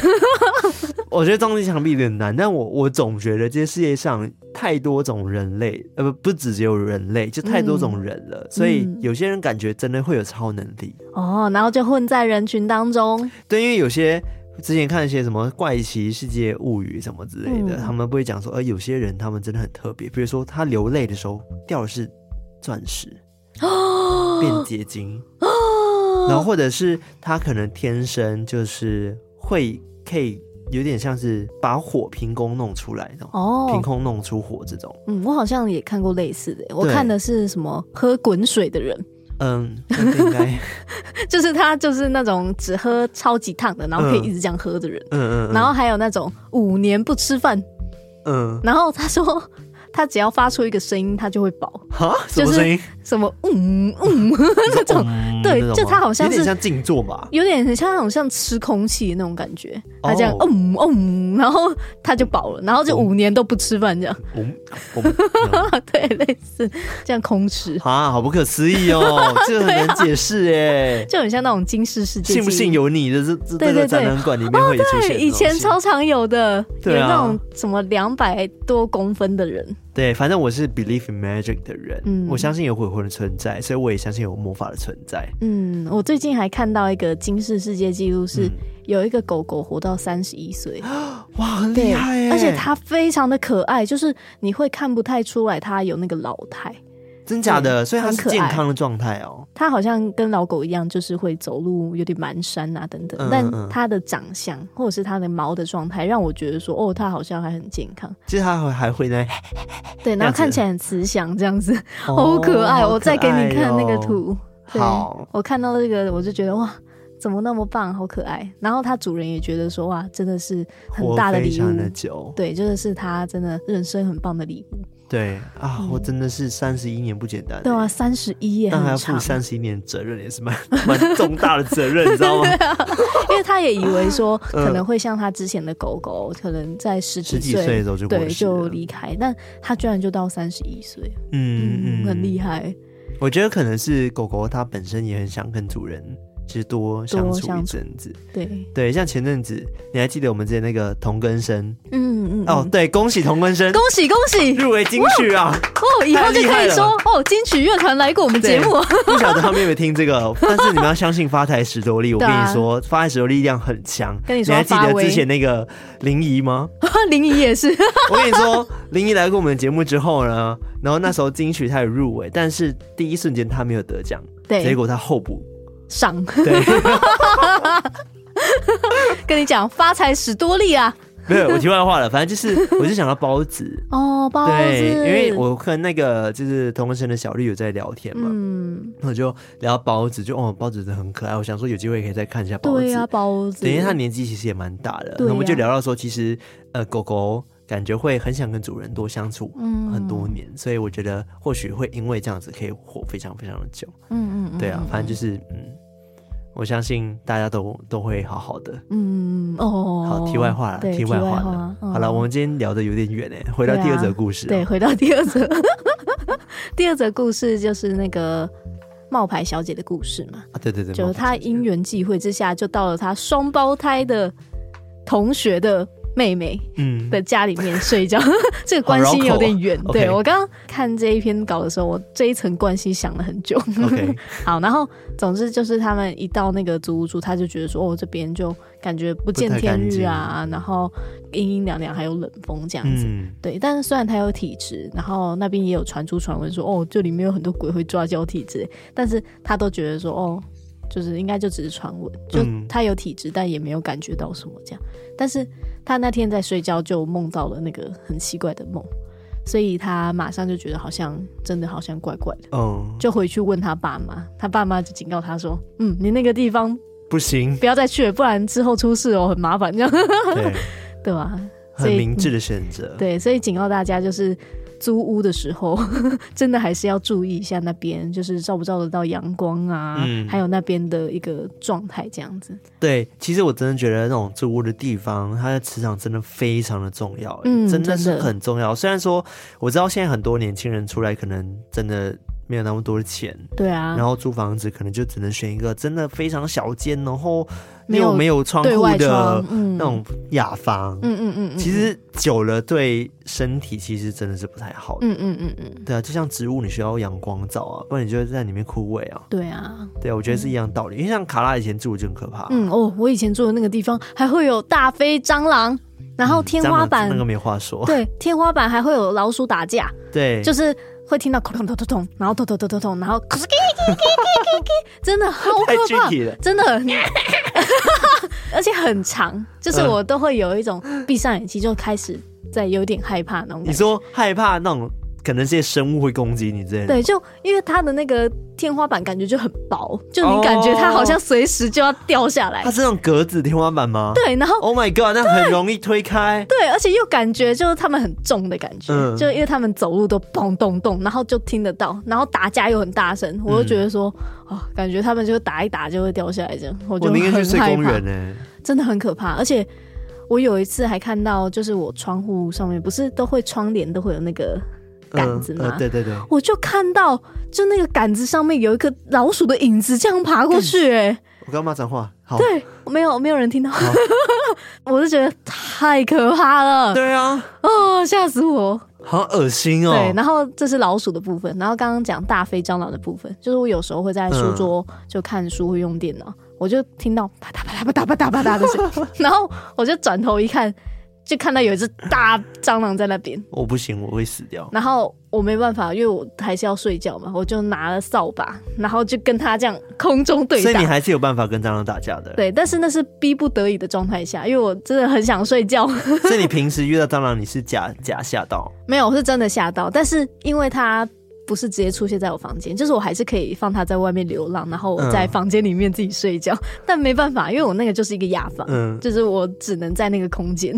我觉得撞进墙壁有点难，但我我总觉得这世界上太多种人类，呃，不不只只有人类，就太多种人了，嗯、所以有些人感觉真的会有超能力哦，然后就混在人群当中。对，因为有些之前看一些什么怪奇世界物语什么之类的，嗯、他们不会讲说，呃，有些人他们真的很特别，比如说他流泪的时候掉的是钻石哦，变结晶哦，然后或者是他可能天生就是会可以。有点像是把火凭空弄出来的哦，凭空弄出火这种。嗯，我好像也看过类似的。我看的是什么喝滚水的人。嗯，应该就是他，就是那种只喝超级烫的，然后可以一直这样喝的人。嗯嗯。嗯嗯然后还有那种五年不吃饭。嗯。然后他说。他只要发出一个声音，他就会饱。哈？什么声音？什么？嗯嗯，那种。对，就他好像是有点像静坐吧，有点很像那种像吃空气那种感觉。他这样，嗯嗯，然后他就饱了，然后就五年都不吃饭这样。嗯，对，类似这样空吃。啊，好不可思议哦，这很难解释哎，就很像那种惊世世界。信不信由你的，这这这个展览馆里面会出现。以前超常有的，有那种什么两百多公分的人。对，反正我是 believe in magic 的人，嗯，我相信有鬼魂的存在，所以我也相信有魔法的存在。嗯，我最近还看到一个金世世界纪录，是有一个狗狗活到三十一岁，哇，很厉害耶！而且它非常的可爱，就是你会看不太出来它有那个老态。真假的，所以它是健康的状态哦。它好像跟老狗一样，就是会走路有点蹒跚啊等等。但它的长相或者是它的毛的状态，让我觉得说，哦，它好像还很健康。其实它还还会呢，对，然后看起来很慈祥，这样子，好可爱。哦，我再给你看那个图。好，我看到这个，我就觉得哇，怎么那么棒，好可爱。然后它主人也觉得说，哇，真的是很大的礼物。对，就是是它真的人生很棒的礼物。对啊，我真的是三十一年不简单。对啊，三十一耶，但还要负三十一年责任，也是蛮蛮重大的责任，你知道吗？因为他也以为说 可能会像他之前的狗狗，可能在十几岁的时候就对就离开，但他居然就到三十一岁，嗯嗯，很厉害。我觉得可能是狗狗它本身也很想跟主人。其实多相处一阵子，对对，像前阵子你还记得我们之前那个同根生，嗯嗯哦，对，恭喜同根生，恭喜恭喜入围金曲啊！哦，以后就可以说哦，金曲乐团来过我们节目。不晓得他们有没有听这个？但是你们要相信发财史多力，我跟你说，发财史多力量很强。跟你说，你还记得之前那个林怡吗？林怡也是。我跟你说，林怡来过我们节目之后呢，然后那时候金曲他有入围，但是第一瞬间他没有得奖，对，结果他候补。上，对，跟你讲发财史多利啊，没有，我题外话了，反正就是，我就想到包子。哦，包子，对，因为我跟那个就是同根生的小绿有在聊天嘛，嗯，我就聊包子，就哦，包子真的很可爱，我想说有机会可以再看一下包子，对啊，包子，等于他年纪其实也蛮大的，那我们就聊到说，其实呃，狗狗感觉会很想跟主人多相处很多年，所以我觉得或许会因为这样子可以活非常非常的久，嗯嗯，对啊，反正就是嗯。我相信大家都都会好好的。嗯哦，好，题外话了，题外话了。好了，我们今天聊的有点远诶，回到第二则故事。对，回到第二则。第二则故事就是那个冒牌小姐的故事嘛。啊，对对对，就是她因缘际会之下，就到了她双胞胎的同学的。妹妹嗯的家里面睡觉，嗯、这个关系有点远。对，我刚刚看这一篇稿的时候，我这一层关系想了很久。Okay 好，然后总之就是他们一到那个租屋处，他就觉得说，哦，这边就感觉不见天日啊，然后阴阴凉凉，还有冷风这样子。嗯、对，但是虽然他有体质，然后那边也有传出传闻说，哦，这里面有很多鬼会抓交替之类，但是他都觉得说，哦。就是应该就只是传闻，就他有体质，但也没有感觉到什么这样。但是他那天在睡觉就梦到了那个很奇怪的梦，所以他马上就觉得好像真的好像怪怪的，嗯，就回去问他爸妈，他爸妈就警告他说：“嗯，你那个地方不行，不要再去了，不然之后出事哦，很麻烦。”这样，对 对吧？很明智的选择。对，所以警告大家就是。租屋的时候，真的还是要注意一下那边，就是照不照得到阳光啊，嗯、还有那边的一个状态这样子。对，其实我真的觉得那种租屋的地方，它的磁场真的非常的重要，嗯，真的是很重要。虽然说我知道现在很多年轻人出来，可能真的。没有那么多的钱，对啊，然后租房子可能就只能选一个真的非常小间，然后没有没有窗户的那种雅房，嗯嗯嗯，其实久了对身体其实真的是不太好。的，嗯嗯嗯嗯，对啊，就像植物你需要阳光照啊，不然你就会在里面枯萎啊，对啊，对啊，我觉得是一样道理，因为像卡拉以前住就很可怕，嗯哦，我以前住的那个地方还会有大飞蟑螂，然后天花板那个没话说，对，天花板还会有老鼠打架，对，就是。会听到咚咚咚咚咚，然后咚咚咚咚咚，然后 真的好可怕，真的，而且很长，就是我都会有一种闭上眼睛就开始在有点害怕那种。你说害怕那种？可能这些生物会攻击你这样。对，就因为它的那个天花板感觉就很薄，就你感觉它好像随时就要掉下来。它是那种格子天花板吗？对，然后 Oh my God，那很容易推开。对，而且又感觉就是他们很重的感觉，嗯、就因为他们走路都咚咚咚，然后就听得到，然后打架又很大声，我就觉得说，嗯、哦，感觉他们就打一打就会掉下来这样，我就很害怕。真的很可怕。而且我有一次还看到，就是我窗户上面不是都会窗帘都会有那个。杆子嘛、呃呃，对对对，我就看到，就那个杆子上面有一个老鼠的影子，这样爬过去、欸。哎，我刚刚骂脏话，好，对，没有没有人听到，我就觉得太可怕了。对啊，哦，吓死我，好恶心哦。对，然后这是老鼠的部分，然后刚刚讲大飞蟑螂的部分，就是我有时候会在书桌就看书，会用电脑，嗯、我就听到啪嗒啪嗒啪嗒啪嗒啪嗒的声音，然后我就转头一看。就看到有一只大蟑螂在那边，我不行，我会死掉。然后我没办法，因为我还是要睡觉嘛，我就拿了扫把，然后就跟他这样空中对打。所以你还是有办法跟蟑螂打架的。对，但是那是逼不得已的状态下，因为我真的很想睡觉。所以你平时遇到蟑螂，你是假假吓到？没有，我是真的吓到。但是因为它。不是直接出现在我房间，就是我还是可以放它在外面流浪，然后我在房间里面自己睡觉。嗯、但没办法，因为我那个就是一个雅房，嗯，就是我只能在那个空间。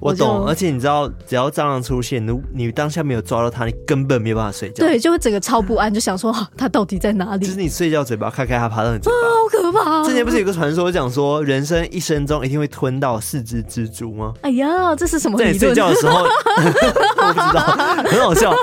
我懂，而且你知道，只要蟑螂出现，你你当下没有抓到它，你根本没有办法睡觉。对，就会整个超不安，就想说它到底在哪里？就是你睡觉嘴巴开开，它爬到你嘴巴，啊、好可怕、啊！之前不是有个传说讲说，人生一生中一定会吞到四只蜘蛛吗？哎呀，这是什么？在你睡觉的时候，我不知道，很好笑。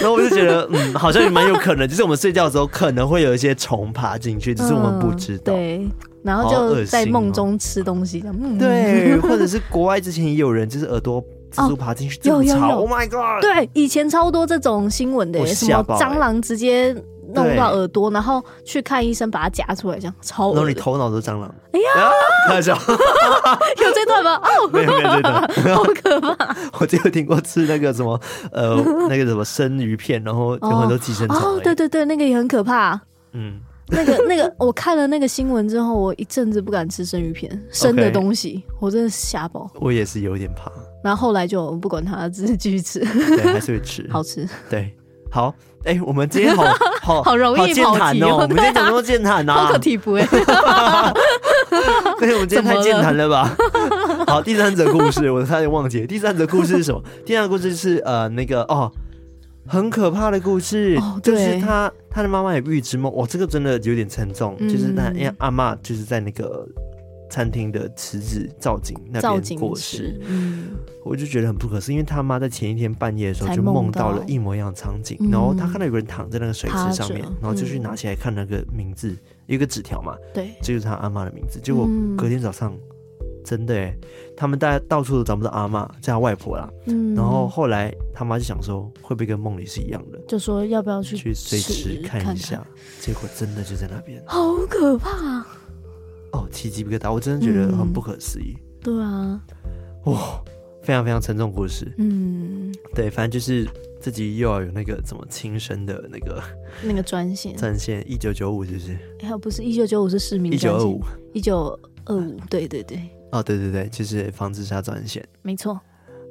然后我就觉得，嗯，好像也蛮有可能，就是我们睡觉的时候可能会有一些虫爬进去，只是我们不知道。嗯、对。然后就在梦中吃东西，哦嗯、对，或者是国外之前也有人就是耳朵蜘蛛爬进去有有有，Oh my God！对，以前超多这种新闻的，欸、什么蟑螂直接弄到耳朵，然后去看医生把它夹出来，这样超。然后你头脑都是蟑螂，哎呀，开玩笑，有这段吗？哦，没有没有这段，好可怕！我只有听过吃那个什么呃那个什么生鱼片，然后有很多寄生虫，对对对，那个也很可怕。嗯。那个那个，我看了那个新闻之后，我一阵子不敢吃生鱼片，生的东西.我真的吓爆。我也是有点怕。然后后来就不管它，只是继续吃。对，还是会吃，好吃。对，好，哎、欸，我们今天好 好好容易跑谈哦。我们今天讲那么健谈呐，好可替补哎。对，我们今天太健谈了吧？了好，第三则故事，我差点忘记了。第三则故事是什么？第三个故事是呃，那个哦。很可怕的故事，哦、就是他他的妈妈有预知梦，哇，这个真的有点沉重。嗯、就是他因为阿嬷就是在那个餐厅的池子造景那边过世，嗯，我就觉得很不可思议，因为他妈在前一天半夜的时候就梦到了一模一样的场景，然后他看到有个人躺在那个水池上面，嗯、然后就去拿起来看那个名字，有一个纸条嘛，对，这就是他阿妈的名字，结果隔天早上。真的哎，他们大家到处都找不到阿妈，叫他外婆啦。嗯，然后后来他妈就想说，会不会跟梦里是一样的？就说要不要去去水池看一下？看看结果真的就在那边，好可怕！哦，奇迹不可打，我真的觉得很不可思议。嗯、对啊，哇，非常非常沉重故事。嗯，对，反正就是自己又要有那个怎么亲身的那个那个专线，专线一九九五是不是？哎呀，不是一九九五是市民一九二五一九二五，对对对。哦，对对对，就是防自杀专线，没错。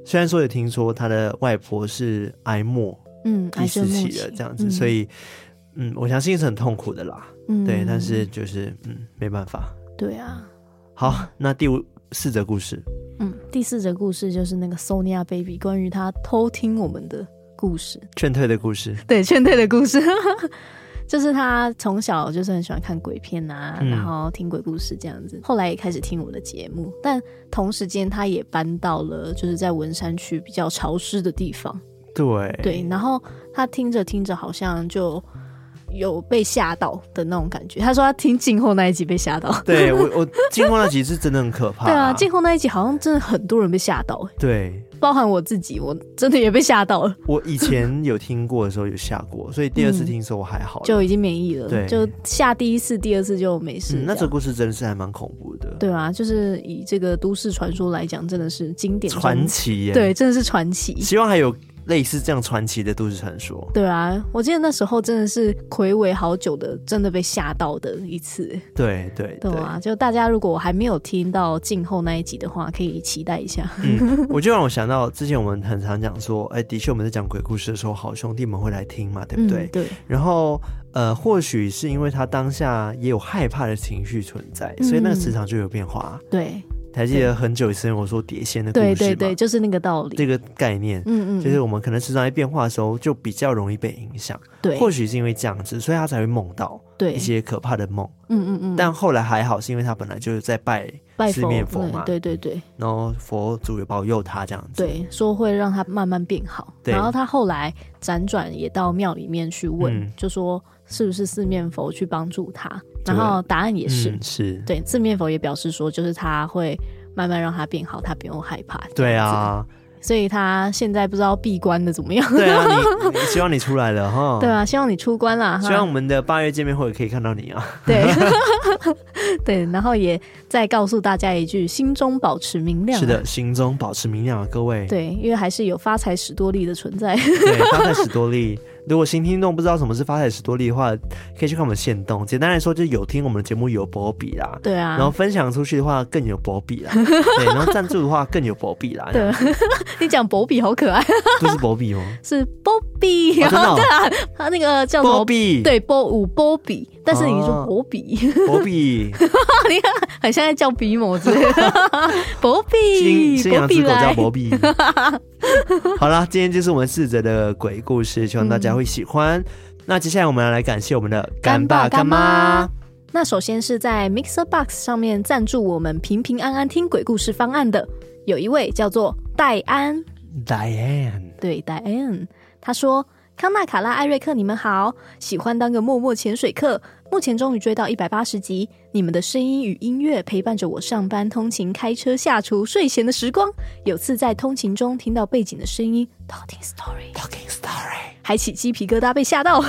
虽然说也听说他的外婆是癌末，嗯，第四期的这样子，嗯、所以嗯，我相信是很痛苦的啦。嗯，对，但是就是嗯，没办法。对啊。好，那第五四则故事。嗯，第四则故事就是那个 Sonia Baby 关于他偷听我们的故事，劝退的故事。对，劝退的故事。就是他从小就是很喜欢看鬼片啊，嗯、然后听鬼故事这样子。后来也开始听我们的节目，但同时间他也搬到了就是在文山区比较潮湿的地方。对对，然后他听着听着好像就。有被吓到的那种感觉。他说他听静候那一集被吓到。对我，我静候那集是真的很可怕。对啊，静候那一集好像真的很多人被吓到。对，包含我自己，我真的也被吓到了。我以前有听过的时候有吓过，所以第二次听的时候我还好，就已经免疫了。对，就吓第一次、第二次就没事。那这故事真的是还蛮恐怖的。对啊，就是以这个都市传说来讲，真的是经典传奇耶。对，真的是传奇。希望还有。类似这样传奇的都市传说，对啊，我记得那时候真的是睽违好久的，真的被吓到的一次。对对对啊！就大家如果还没有听到静候那一集的话，可以期待一下。嗯，我就让我想到之前我们很常讲说，哎，的确我们在讲鬼故事的时候，好兄弟们会来听嘛，对不对？嗯、对。然后呃，或许是因为他当下也有害怕的情绪存在，所以那个磁场就有变化。嗯、对。还记得很久以前我说碟仙的故事吗？对对对，就是那个道理，这个概念，嗯嗯，就是我们可能时常在变化的时候，就比较容易被影响。对，或许是因为这样子，所以他才会梦到对一些可怕的梦。嗯嗯嗯。但后来还好，是因为他本来就是在拜四面佛嘛，对对对。然后佛祖也保佑他这样子，对，说会让他慢慢变好。然后他后来辗转也到庙里面去问，就说是不是四面佛去帮助他。然后答案也是、嗯、是对，四面佛也表示说，就是他会慢慢让他变好，他不用害怕。对啊，所以他现在不知道闭关的怎么样。对啊，你 希望你出来了哈。对啊，希望你出关了。希望我们的八月见面会可以看到你啊。对，对，然后也再告诉大家一句：心中保持明亮。是的，心中保持明亮啊，各位。对，因为还是有发财史多利的存在。对，发财史多利。如果新听众不知道什么是发财史多利的话，可以去看我们线动。简单来说，就是有听我们的节目有波比啦。对啊。然后分享出去的话更有波比啦。对。然后赞助的话更有波比啦。对。你讲薄比好可爱。不是保庇吗？是保庇。真的。对啊，他那个叫波比？对，波五保庇。但是你说博比，博比。你看，很像在叫比某之类的。保庇。新养只狗叫博比。好了，今天就是我们四则的鬼故事，希望大家会喜欢。嗯、那接下来我们要来感谢我们的干爸干妈。那首先是在 Mixer Box 上面赞助我们平平安安听鬼故事方案的，有一位叫做戴安。Diane，对，Diane，他说。康纳、卡拉、艾瑞克，你们好，喜欢当个默默潜水客。目前终于追到一百八十集，你们的声音与音乐陪伴着我上班、通勤、开车、下厨、睡前的时光。有次在通勤中听到背景的声音，Talking Story，Talking Story，还起鸡皮疙瘩，被吓到，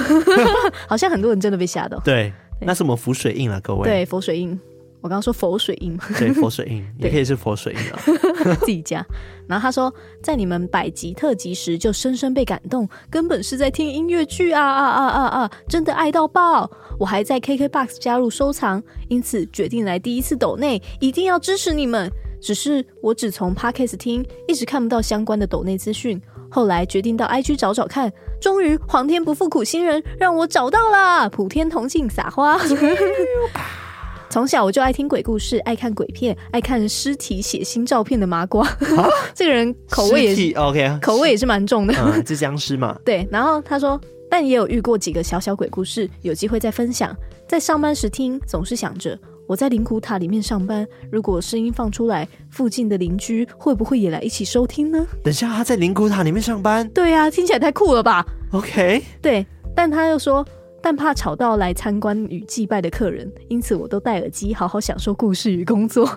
好像很多人真的被吓到。对，对那是我们浮水印了，各位。对，浮水印。我刚刚说佛水印，对，佛水印 也可以是佛水印啊，自己家。然后他说，在你们百集特辑时就深深被感动，根本是在听音乐剧啊啊啊啊啊！真的爱到爆！我还在 KKBOX 加入收藏，因此决定来第一次抖内，一定要支持你们。只是我只从 Podcast 听，一直看不到相关的抖内资讯。后来决定到 IG 找找看，终于皇天不负苦心人，让我找到了。普天同庆撒花。从小我就爱听鬼故事，爱看鬼片，爱看尸体血腥照片的麻瓜。啊、这个人口味也是 OK，口味也是蛮重的。嗯，是僵尸嘛？对。然后他说，但也有遇过几个小小鬼故事，有机会再分享。在上班时听，总是想着我在灵骨塔里面上班，如果声音放出来，附近的邻居会不会也来一起收听呢？等下他在灵骨塔里面上班？对呀、啊，听起来太酷了吧？OK。对，但他又说。但怕吵到来参观与祭拜的客人，因此我都戴耳机，好好享受故事与工作。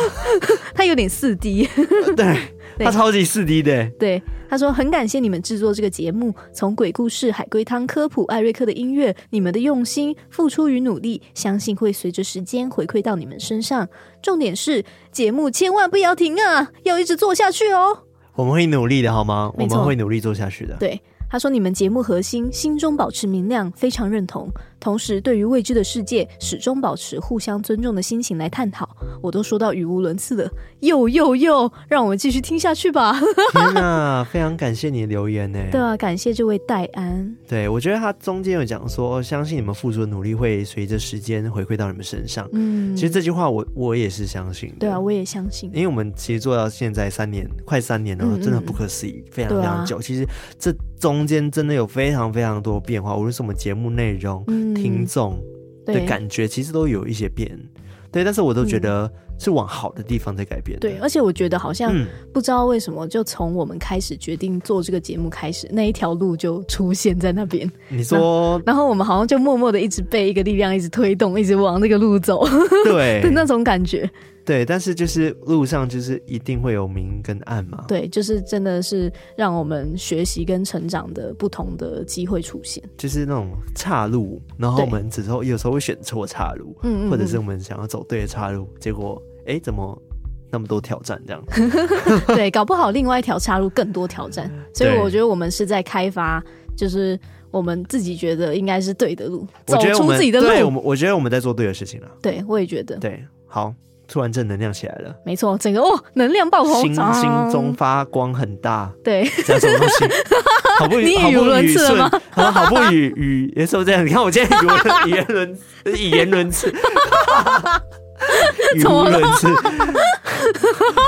他有点四 D，对，他超级四 D 的。对，他说很感谢你们制作这个节目，从鬼故事、海龟汤科普、艾瑞克的音乐，你们的用心、付出与努力，相信会随着时间回馈到你们身上。重点是节目千万不要停啊，要一直做下去哦。我们会努力的，好吗？我们会努力做下去的。对。他说：“你们节目核心，心中保持明亮，非常认同。同时，对于未知的世界，始终保持互相尊重的心情来探讨。我都说到语无伦次了，又又又，让我们继续听下去吧。”天哪，非常感谢你的留言呢。对啊，感谢这位戴安。对，我觉得他中间有讲说，相信你们付出的努力会随着时间回馈到你们身上。嗯，其实这句话我我也是相信的。对啊，我也相信，因为我们其实做到现在三年，快三年了，嗯嗯真的不可思议，非常非常久。啊、其实这。中间真的有非常非常多变化，无论是我们节目内容、嗯、听众的感觉，其实都有一些变。对，但是我都觉得是往好的地方在改变。对，而且我觉得好像不知道为什么，就从我们开始决定做这个节目开始，那一条路就出现在那边。你说，然后我们好像就默默的一直被一个力量一直推动，一直往那个路走。对 的那种感觉。对，但是就是路上就是一定会有明跟暗嘛。对，就是真的是让我们学习跟成长的不同的机会出现，就是那种岔路，然后我们之后有时候会选错岔路，嗯，或者是我们想要走对的岔路，结果哎，怎么那么多挑战这样？对，搞不好另外一条岔路更多挑战，所以我觉得我们是在开发，就是我们自己觉得应该是对的路，走出自己的路。对，我们我觉得我们在做对的事情了。对，我也觉得。对，好。突然正能量起来了，没错，整个哦，能量爆棚，心心中发光很大，对，这样什么东西？好不语，好不语顺，好不语语，也是这样。你看我今天语语言轮语言轮次，语无伦次。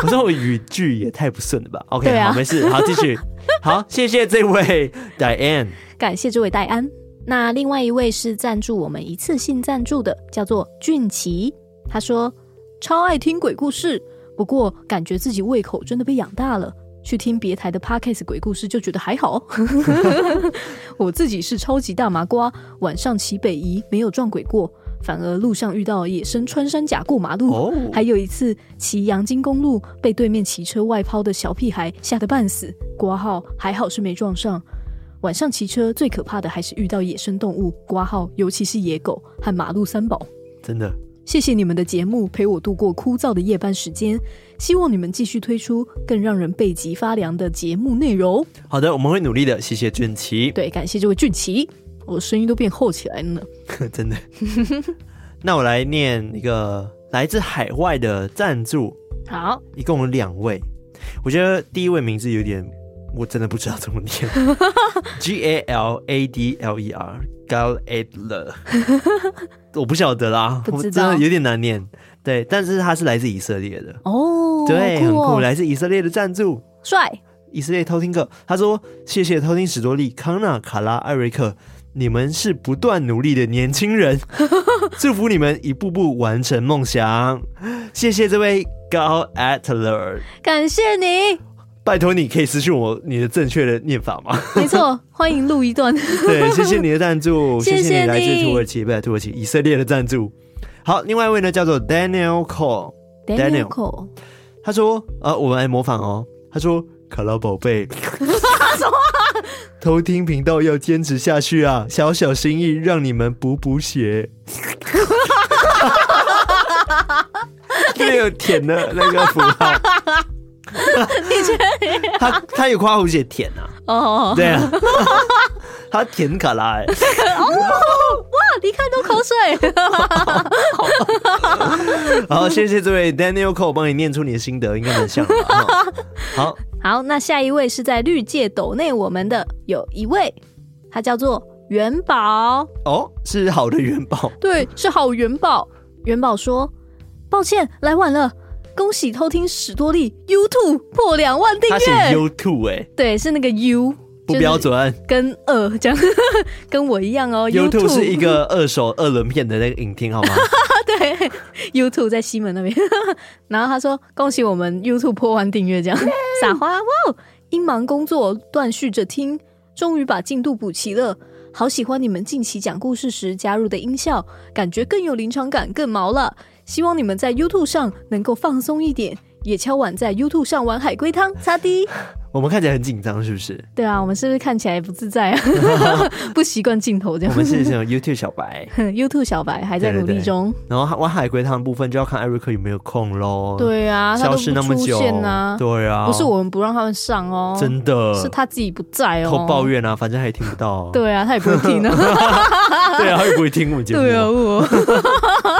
我说我语句也太不顺了吧？OK，好，没事，好，继续。好，谢谢这位 Diane，感谢这位戴安。那另外一位是赞助我们一次性赞助的，叫做俊奇，他说。超爱听鬼故事，不过感觉自己胃口真的被养大了。去听别台的 Podcast 鬼故事就觉得还好。我自己是超级大麻瓜，晚上骑北宜没有撞鬼过，反而路上遇到野生穿山甲过马路。Oh. 还有一次骑阳金公路被对面骑车外抛的小屁孩吓得半死，挂号还好是没撞上。晚上骑车最可怕的还是遇到野生动物，挂号尤其是野狗和马路三宝，真的。谢谢你们的节目陪我度过枯燥的夜班时间，希望你们继续推出更让人背脊发凉的节目内容。好的，我们会努力的。谢谢俊奇，对，感谢这位俊奇，我的声音都变厚起来了呢。真的。那我来念一个来自海外的赞助，好，一共有两位。我觉得第一位名字有点，我真的不知道怎么念，G A L A D L E R。Galadler 我不晓得啦，我真的有点难念。对，但是他是来自以色列的哦，对，很酷，来自以色列的赞助，帅。以色列偷听客，他说：“谢谢偷听史多利、康纳、卡拉、艾瑞克，你们是不断努力的年轻人，祝福你们一步步完成梦想。”谢谢这位 Galadler，感谢你。拜托，你可以私信我你的正确的念法吗？没错，欢迎录一段。对，谢谢你的赞助，谢谢你来自土耳其，不是土耳其，以色列的赞助。好，另外一位呢叫做 Daniel Cole，Daniel Cole，他说，呃，我们来模仿哦。他说，卡拉宝贝，偷听频道要坚持下去啊，小小心意让你们补补血。没有舔的那个符号。你觉得他他有夸胡姐甜啊？哦，对啊，他甜卡拉哎！哦哇，你看都口水。好，谢谢这位 Daniel Cole，帮你念出你的心得，应该很像。好好，那下一位是在绿界斗内我们的有一位，他叫做元宝哦，是好的元宝，对，是好元宝。元宝说：“抱歉，来晚了。”恭喜偷听史多利 YouTube 破两万订阅，他写 YouTube 哎、欸，对，是那个 U 不标准，跟二这样，跟我一样哦。YouTube 是一个二手二轮片的那个影厅，好吗？对，YouTube 在西门那边。然后他说：“恭喜我们 YouTube 破万订阅，这样撒花哇！因忙工作断续着听，终于把进度补齐了。好喜欢你们近期讲故事时加入的音效，感觉更有临场感，更毛了。”希望你们在 YouTube 上能够放松一点，也敲碗在 YouTube 上玩海龟汤，擦滴。我们看起来很紧张，是不是？对啊，我们是不是看起来不自在啊？不习惯镜头这样。我们是什么 YouTube 小白，YouTube 小白还在努力中。对对对，然后玩海龟汤的部分就要看艾瑞克有没有空喽。对啊，消失那么久，对啊，不是我们不让他们上哦，真的是他自己不在哦。偷抱怨啊，反正他也听不到。对啊，他也不会听啊。对啊，他也不会听我们节目。对啊，我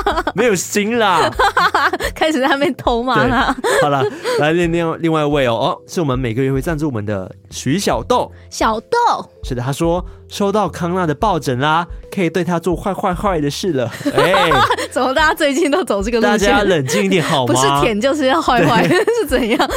没有心啦，开始在那边偷骂他。好了，来另另另外一位哦，哦，是我们每个月会赞助我们的徐小豆。小豆，是的，他说收到康纳的抱枕啦，可以对他做坏坏坏的事了。哎、欸，怎么大家最近都走这个路线？大家冷静一点好吗？不是舔就是要坏坏，是怎样？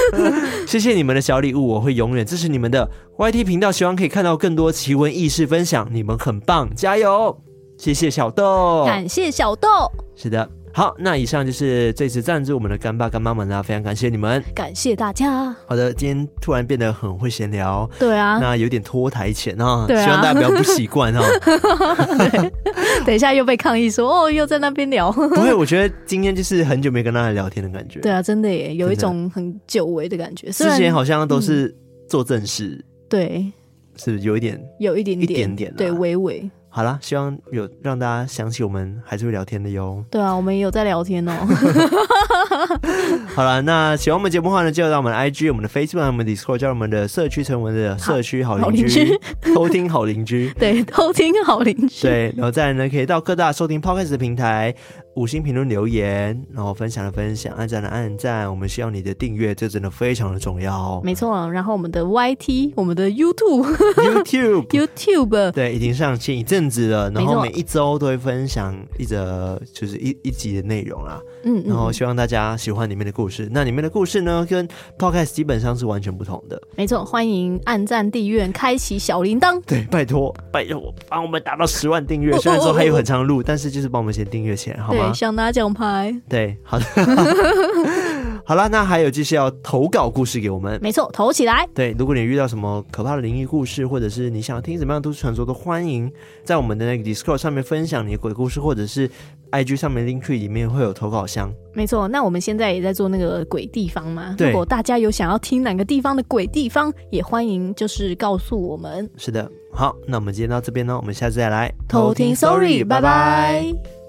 谢谢你们的小礼物，我会永远支持你们的 YT 频道，希望可以看到更多奇闻异事分享，你们很棒，加油！谢谢小豆，感谢小豆。是的。好，那以上就是这次赞助我们的干爸干妈们啦，非常感谢你们，感谢大家。好的，今天突然变得很会闲聊，对啊，那有点拖台前啊，对啊，希望大家不要不习惯 哦。等一下又被抗议说哦，又在那边聊。不会，我觉得今天就是很久没跟大家聊天的感觉。对啊，真的耶，有一种很久违的感觉。之前好像都是做正事，嗯、对，是不是有一点，有一点点，一点点，对，微微。好啦，希望有让大家想起我们还是会聊天的哟。对啊，我们也有在聊天哦。好了，那喜欢我们节目的话呢，就到我们的 IG、我们的 Facebook、我们的 Discord，加入我们的社区成为的社区好邻居，偷听好邻居。对，偷听好邻居。对，然后再来呢，可以到各大收听 Podcast 的平台。五星评论留言，然后分享的分享，按赞的按赞，我们需要你的订阅，这真的非常的重要。没错，然后我们的 YT，我们的 YouTube，YouTube，YouTube，YouTube 对，已经上线一阵子了，然后每一周都会分享一则，就是一一集的内容啦。嗯，然后希望大家喜欢里面的故事。那里面的故事呢，跟 Podcast 基本上是完全不同的。没错，欢迎按赞、订阅、开启小铃铛。对，拜托，拜托，帮我们达到十万订阅。虽然说还有很长的路，但是就是帮我们先订阅起来，好吗？想拿奖牌，对，好的，好了，那还有就是要投稿故事给我们，没错，投起来。对，如果你遇到什么可怕的灵异故事，或者是你想听什么样的都市传说，都欢迎在我们的那个 Discord 上面分享你的鬼故事，或者是 IG 上面 Linktree 里面会有投稿箱。没错，那我们现在也在做那个鬼地方嘛，如果大家有想要听哪个地方的鬼地方，也欢迎就是告诉我们。是的，好，那我们今天到这边呢，我们下次再来偷听，Sorry，拜拜。